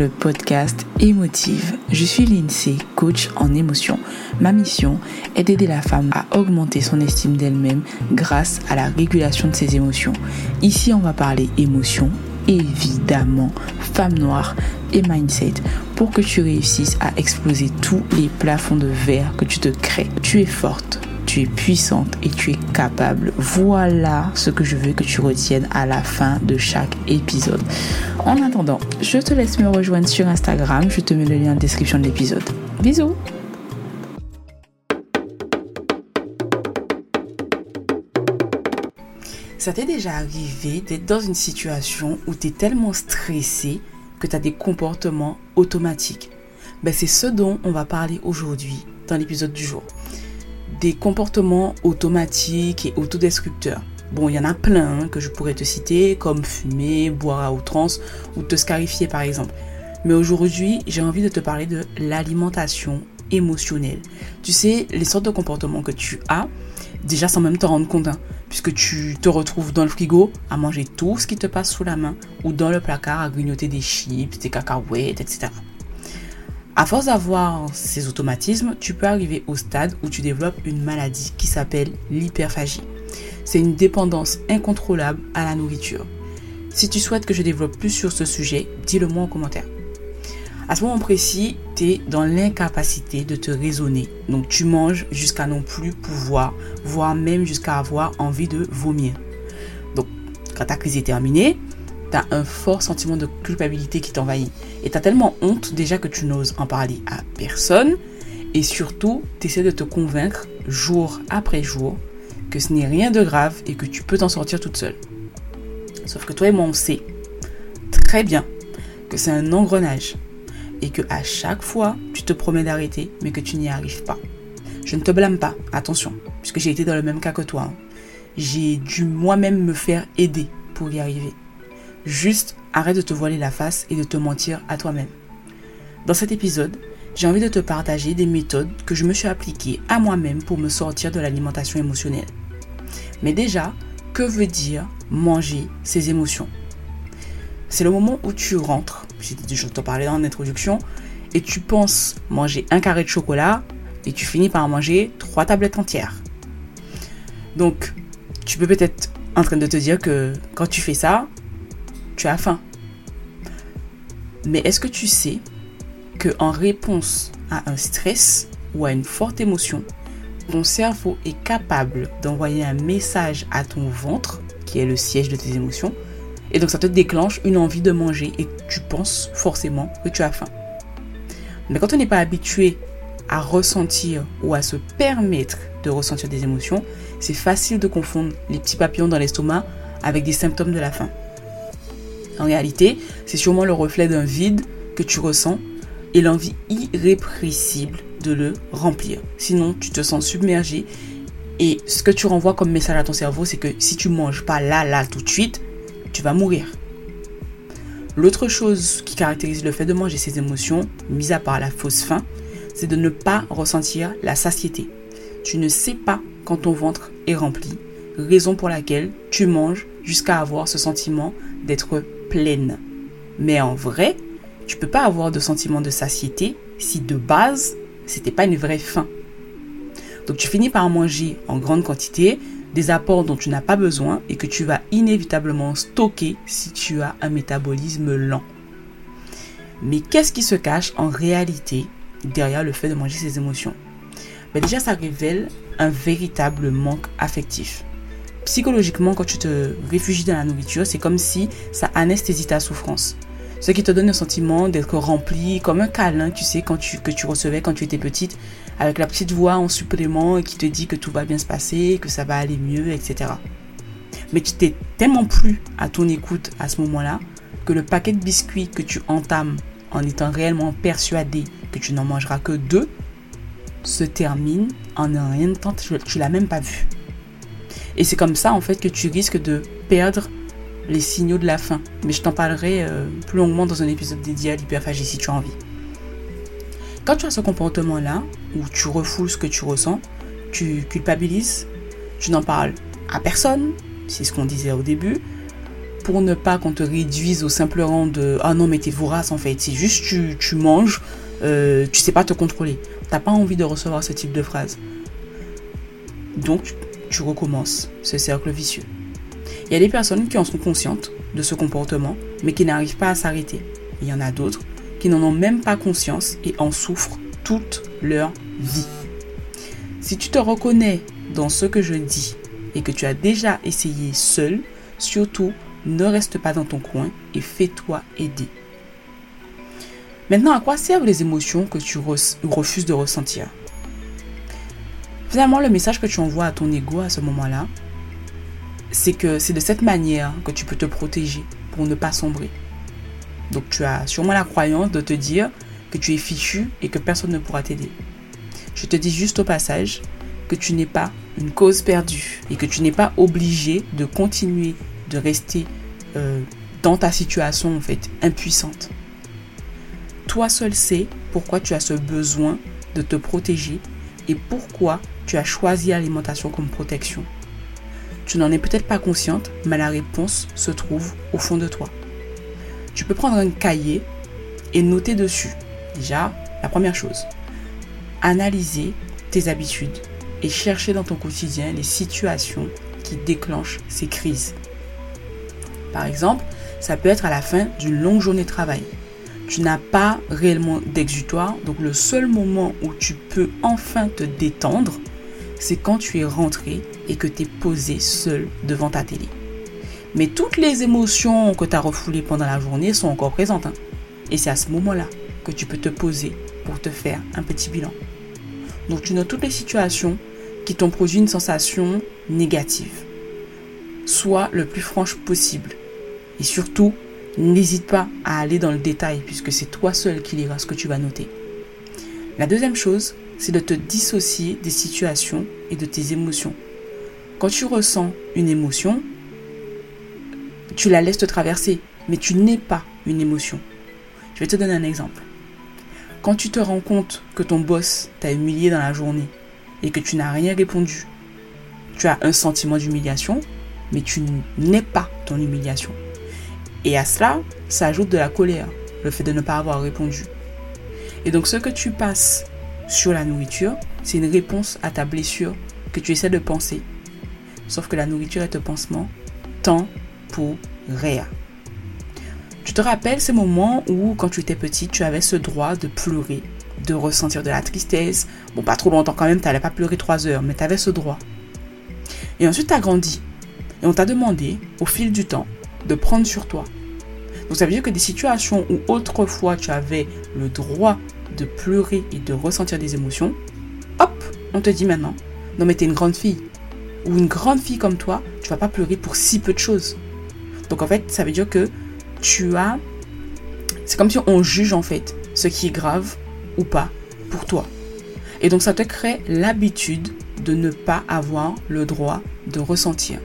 le podcast Émotive. Je suis Lindsay, coach en émotion. Ma mission est d'aider la femme à augmenter son estime d'elle-même grâce à la régulation de ses émotions. Ici, on va parler émotion, évidemment, femme noire et mindset pour que tu réussisses à exploser tous les plafonds de verre que tu te crées. Tu es forte tu es puissante et tu es capable. Voilà ce que je veux que tu retiennes à la fin de chaque épisode. En attendant, je te laisse me rejoindre sur Instagram. Je te mets le lien en description de l'épisode. Bisous Ça t'est déjà arrivé d'être dans une situation où tu es tellement stressé que tu as des comportements automatiques? Ben, C'est ce dont on va parler aujourd'hui dans l'épisode du jour des comportements automatiques et autodestructeurs. Bon, il y en a plein hein, que je pourrais te citer, comme fumer, boire à outrance ou te scarifier par exemple. Mais aujourd'hui, j'ai envie de te parler de l'alimentation émotionnelle. Tu sais, les sortes de comportements que tu as, déjà sans même te rendre compte, hein, puisque tu te retrouves dans le frigo à manger tout ce qui te passe sous la main, ou dans le placard à grignoter des chips, des cacahuètes, etc. À force d'avoir ces automatismes, tu peux arriver au stade où tu développes une maladie qui s'appelle l'hyperphagie. C'est une dépendance incontrôlable à la nourriture. Si tu souhaites que je développe plus sur ce sujet, dis-le moi en commentaire. À ce moment précis, tu es dans l'incapacité de te raisonner. Donc tu manges jusqu'à non plus pouvoir, voire même jusqu'à avoir envie de vomir. Donc quand ta crise est terminée, tu as un fort sentiment de culpabilité qui t'envahit. Et tu as tellement honte déjà que tu n'oses en parler à personne. Et surtout, tu essaies de te convaincre jour après jour que ce n'est rien de grave et que tu peux t'en sortir toute seule. Sauf que toi et moi, on sait très bien que c'est un engrenage et que à chaque fois, tu te promets d'arrêter, mais que tu n'y arrives pas. Je ne te blâme pas, attention, puisque j'ai été dans le même cas que toi. Hein. J'ai dû moi-même me faire aider pour y arriver. Juste arrête de te voiler la face et de te mentir à toi-même. Dans cet épisode, j'ai envie de te partager des méthodes que je me suis appliquées à moi-même pour me sortir de l'alimentation émotionnelle. Mais déjà, que veut dire manger ses émotions? C'est le moment où tu rentres, je te parlais dans l'introduction, et tu penses manger un carré de chocolat et tu finis par manger trois tablettes entières. Donc, tu peux peut-être en train de te dire que quand tu fais ça, tu as faim. Mais est-ce que tu sais que en réponse à un stress ou à une forte émotion, ton cerveau est capable d'envoyer un message à ton ventre, qui est le siège de tes émotions, et donc ça te déclenche une envie de manger et tu penses forcément que tu as faim. Mais quand on n'est pas habitué à ressentir ou à se permettre de ressentir des émotions, c'est facile de confondre les petits papillons dans l'estomac avec des symptômes de la faim. En réalité, c'est sûrement le reflet d'un vide que tu ressens et l'envie irrépressible de le remplir. Sinon, tu te sens submergé et ce que tu renvoies comme message à ton cerveau, c'est que si tu manges pas là, là, tout de suite, tu vas mourir. L'autre chose qui caractérise le fait de manger ces émotions, mis à part la fausse faim, c'est de ne pas ressentir la satiété. Tu ne sais pas quand ton ventre est rempli, raison pour laquelle tu manges jusqu'à avoir ce sentiment d'être pleine. Mais en vrai, tu peux pas avoir de sentiment de satiété si de base, c'était pas une vraie faim. Donc tu finis par manger en grande quantité des apports dont tu n'as pas besoin et que tu vas inévitablement stocker si tu as un métabolisme lent. Mais qu'est-ce qui se cache en réalité derrière le fait de manger ces émotions? Ben Déjà, ça révèle un véritable manque affectif psychologiquement, quand tu te réfugies dans la nourriture, c'est comme si ça anesthésie ta souffrance. Ce qui te donne le sentiment d'être rempli, comme un câlin, tu sais, quand tu, que tu recevais quand tu étais petite, avec la petite voix en supplément qui te dit que tout va bien se passer, que ça va aller mieux, etc. Mais tu t'es tellement plus à ton écoute à ce moment-là que le paquet de biscuits que tu entames en étant réellement persuadé que tu n'en mangeras que deux se termine en un rien de temps, tu, tu l'as même pas vu. Et c'est comme ça en fait que tu risques de perdre les signaux de la faim. Mais je t'en parlerai euh, plus longuement dans un épisode dédié à l'hyperphagie si tu as envie. Quand tu as ce comportement-là, où tu refoules ce que tu ressens, tu culpabilises, tu n'en parles à personne, c'est ce qu'on disait au début. pour ne pas qu'on te réduise au simple rang de ah non mais t'es vorace en fait. C'est juste tu, tu manges, euh, tu sais pas te contrôler. T'as pas envie de recevoir ce type de phrase. Donc tu recommences ce cercle vicieux. Il y a des personnes qui en sont conscientes de ce comportement, mais qui n'arrivent pas à s'arrêter. Il y en a d'autres qui n'en ont même pas conscience et en souffrent toute leur vie. Si tu te reconnais dans ce que je dis et que tu as déjà essayé seul, surtout ne reste pas dans ton coin et fais-toi aider. Maintenant, à quoi servent les émotions que tu refuses de ressentir? Finalement, le message que tu envoies à ton ego à ce moment-là, c'est que c'est de cette manière que tu peux te protéger pour ne pas sombrer. Donc tu as sûrement la croyance de te dire que tu es fichu et que personne ne pourra t'aider. Je te dis juste au passage que tu n'es pas une cause perdue et que tu n'es pas obligé de continuer de rester euh, dans ta situation en fait impuissante. Toi seul sais pourquoi tu as ce besoin de te protéger et pourquoi tu as choisi l'alimentation comme protection. Tu n'en es peut-être pas consciente, mais la réponse se trouve au fond de toi. Tu peux prendre un cahier et noter dessus. Déjà, la première chose, analyser tes habitudes et chercher dans ton quotidien les situations qui déclenchent ces crises. Par exemple, ça peut être à la fin d'une longue journée de travail. Tu n'as pas réellement d'exutoire, donc le seul moment où tu peux enfin te détendre, c'est quand tu es rentré et que tu es posé seul devant ta télé. Mais toutes les émotions que tu as refoulées pendant la journée sont encore présentes. Hein. Et c'est à ce moment-là que tu peux te poser pour te faire un petit bilan. Donc tu notes toutes les situations qui t'ont produit une sensation négative. Sois le plus franche possible. Et surtout, n'hésite pas à aller dans le détail puisque c'est toi seul qui liras ce que tu vas noter. La deuxième chose, c'est de te dissocier des situations et de tes émotions. Quand tu ressens une émotion, tu la laisses te traverser, mais tu n'es pas une émotion. Je vais te donner un exemple. Quand tu te rends compte que ton boss t'a humilié dans la journée et que tu n'as rien répondu, tu as un sentiment d'humiliation, mais tu n'es pas ton humiliation. Et à cela, ça ajoute de la colère, le fait de ne pas avoir répondu. Et donc ce que tu passes sur la nourriture, c'est une réponse à ta blessure que tu essaies de penser. Sauf que la nourriture est un pansement tant pour rien. Tu te rappelles ces moments où, quand tu étais petit, tu avais ce droit de pleurer, de ressentir de la tristesse. Bon, pas trop longtemps quand même, tu n'allais pas pleurer trois heures, mais tu avais ce droit. Et ensuite, tu as grandi. Et on t'a demandé, au fil du temps, de prendre sur toi. Donc ça veut dire que des situations où autrefois tu avais le droit de pleurer et de ressentir des émotions, hop, on te dit maintenant, non mais t'es une grande fille. Ou une grande fille comme toi, tu vas pas pleurer pour si peu de choses. Donc en fait, ça veut dire que tu as... C'est comme si on juge en fait ce qui est grave ou pas pour toi. Et donc ça te crée l'habitude de ne pas avoir le droit de ressentir.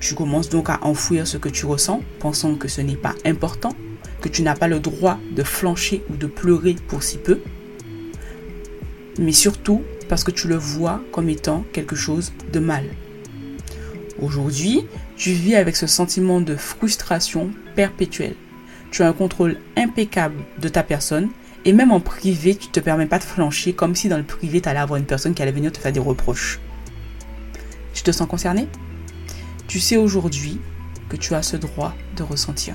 Tu commences donc à enfouir ce que tu ressens, pensant que ce n'est pas important, que tu n'as pas le droit de flancher ou de pleurer pour si peu, mais surtout parce que tu le vois comme étant quelque chose de mal. Aujourd'hui, tu vis avec ce sentiment de frustration perpétuelle. Tu as un contrôle impeccable de ta personne et même en privé, tu ne te permets pas de flancher comme si dans le privé, tu allais avoir une personne qui allait venir te faire des reproches. Tu te sens concerné? Tu sais aujourd'hui que tu as ce droit de ressentir.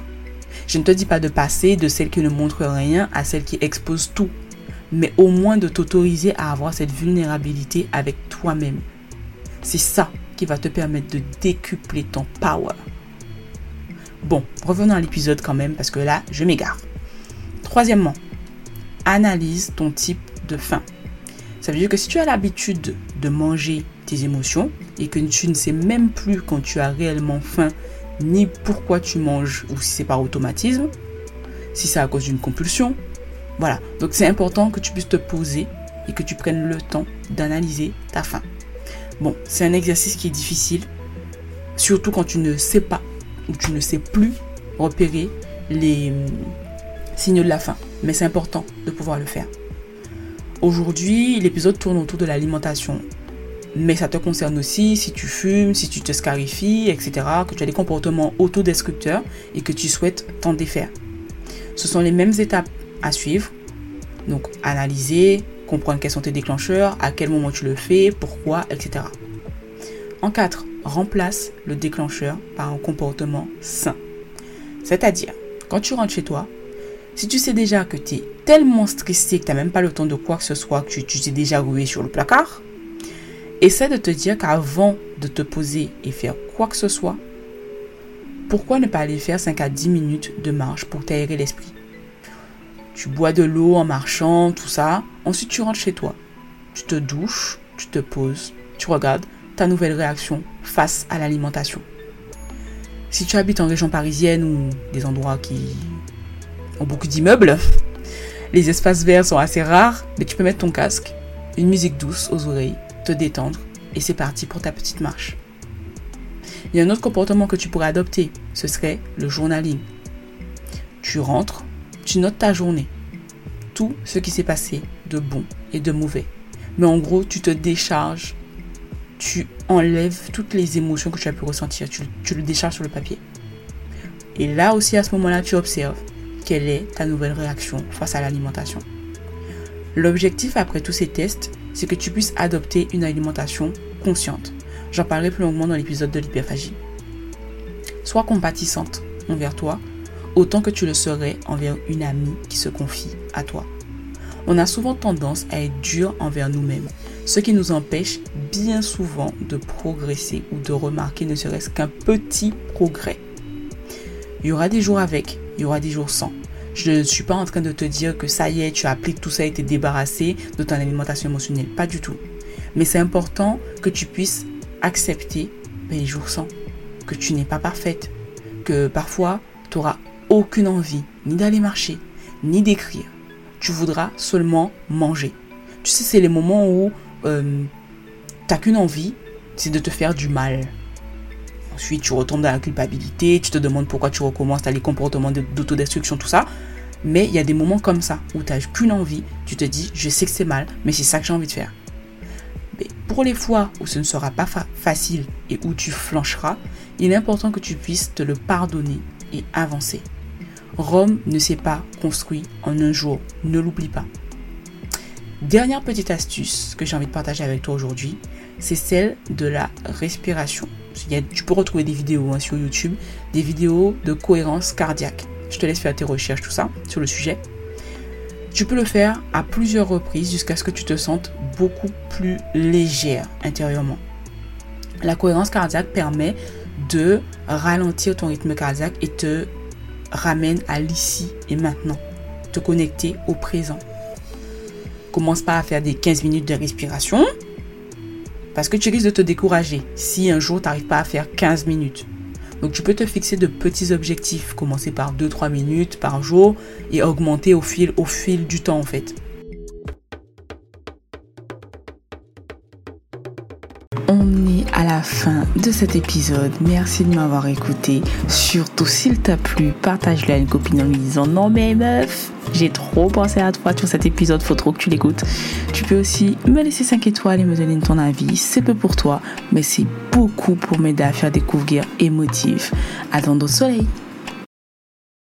Je ne te dis pas de passer de celle qui ne montre rien à celle qui expose tout, mais au moins de t'autoriser à avoir cette vulnérabilité avec toi-même. C'est ça qui va te permettre de décupler ton power. Bon, revenons à l'épisode quand même parce que là, je m'égare. Troisièmement, analyse ton type de faim. Ça veut dire que si tu as l'habitude de manger tes émotions et que tu ne sais même plus quand tu as réellement faim ni pourquoi tu manges ou si c'est par automatisme, si c'est à cause d'une compulsion, voilà. Donc c'est important que tu puisses te poser et que tu prennes le temps d'analyser ta faim. Bon, c'est un exercice qui est difficile, surtout quand tu ne sais pas ou tu ne sais plus repérer les hum, signaux de la faim. Mais c'est important de pouvoir le faire. Aujourd'hui, l'épisode tourne autour de l'alimentation. Mais ça te concerne aussi si tu fumes, si tu te scarifies, etc., que tu as des comportements autodestructeurs et que tu souhaites t'en défaire. Ce sont les mêmes étapes à suivre. Donc analyser, comprendre quels sont tes déclencheurs, à quel moment tu le fais, pourquoi, etc. En 4, remplace le déclencheur par un comportement sain. C'est-à-dire, quand tu rentres chez toi, si tu sais déjà que tu es tellement stressé que tu n'as même pas le temps de quoi que ce soit, que tu t'es déjà roué sur le placard, essaie de te dire qu'avant de te poser et faire quoi que ce soit, pourquoi ne pas aller faire 5 à 10 minutes de marche pour t'aérer l'esprit? Tu bois de l'eau en marchant, tout ça. Ensuite, tu rentres chez toi. Tu te douches, tu te poses, tu regardes ta nouvelle réaction face à l'alimentation. Si tu habites en région parisienne ou des endroits qui ont beaucoup d'immeubles, les espaces verts sont assez rares, mais tu peux mettre ton casque, une musique douce aux oreilles, te détendre et c'est parti pour ta petite marche. Il y a un autre comportement que tu pourrais adopter, ce serait le journaling. Tu rentres, tu notes ta journée, tout ce qui s'est passé de bon et de mauvais. Mais en gros, tu te décharges tu enlèves toutes les émotions que tu as pu ressentir, tu, le décharges sur le papier. Et là aussi, à ce moment-là, tu observes quelle est ta nouvelle réaction face à l'alimentation. L'objectif après tous ces tests, c'est que tu puisses adopter une alimentation consciente. J'en parlerai plus longuement dans l'épisode de l'hyperphagie. Sois compatissante envers toi, autant que tu le serais envers une amie qui se confie à toi. On a souvent tendance à être dur envers nous-mêmes, ce qui nous empêche bien souvent de progresser ou de remarquer ne serait-ce qu'un petit progrès. Il y aura des jours avec, il y aura des jours sans. Je ne suis pas en train de te dire que ça y est, tu appliques tout ça et t'es débarrassé de ton alimentation émotionnelle. Pas du tout. Mais c'est important que tu puisses accepter ben, les jours sans. Que tu n'es pas parfaite. Que parfois, tu n'auras aucune envie ni d'aller marcher, ni d'écrire. Tu voudras seulement manger. Tu sais, c'est les moments où euh, t'as qu'une envie, c'est de te faire du mal. Ensuite, tu retombes dans la culpabilité, tu te demandes pourquoi tu recommences, as les comportements d'autodestruction, tout ça. Mais il y a des moments comme ça où tu n'as qu'une envie, tu te dis, je sais que c'est mal, mais c'est ça que j'ai envie de faire. Mais pour les fois où ce ne sera pas facile et où tu flancheras, il est important que tu puisses te le pardonner et avancer. Rome ne s'est pas construit en un jour, ne l'oublie pas. Dernière petite astuce que j'ai envie de partager avec toi aujourd'hui, c'est celle de la respiration. tu peux retrouver des vidéos hein, sur YouTube, des vidéos de cohérence cardiaque. Je te laisse faire tes recherches, tout ça, sur le sujet. Tu peux le faire à plusieurs reprises jusqu'à ce que tu te sentes beaucoup plus légère intérieurement. La cohérence cardiaque permet de ralentir ton rythme cardiaque et te ramène à l'ici et maintenant. Te connecter au présent. Commence pas à faire des 15 minutes de respiration. Parce que tu risques de te décourager si un jour tu n'arrives pas à faire 15 minutes. Donc tu peux te fixer de petits objectifs, commencer par 2-3 minutes par jour et augmenter au fil, au fil du temps en fait. On est à la fin de cet épisode. Merci de m'avoir écouté. Surtout s'il t'a plu, partage-le à une copine en lui disant non mais meuf, j'ai trop pensé à toi sur cet épisode, faut trop que tu l'écoutes. Tu peux aussi me laisser 5 étoiles et me donner ton avis. C'est peu pour toi, mais c'est beaucoup pour m'aider à faire découvrir émotif. À au soleil.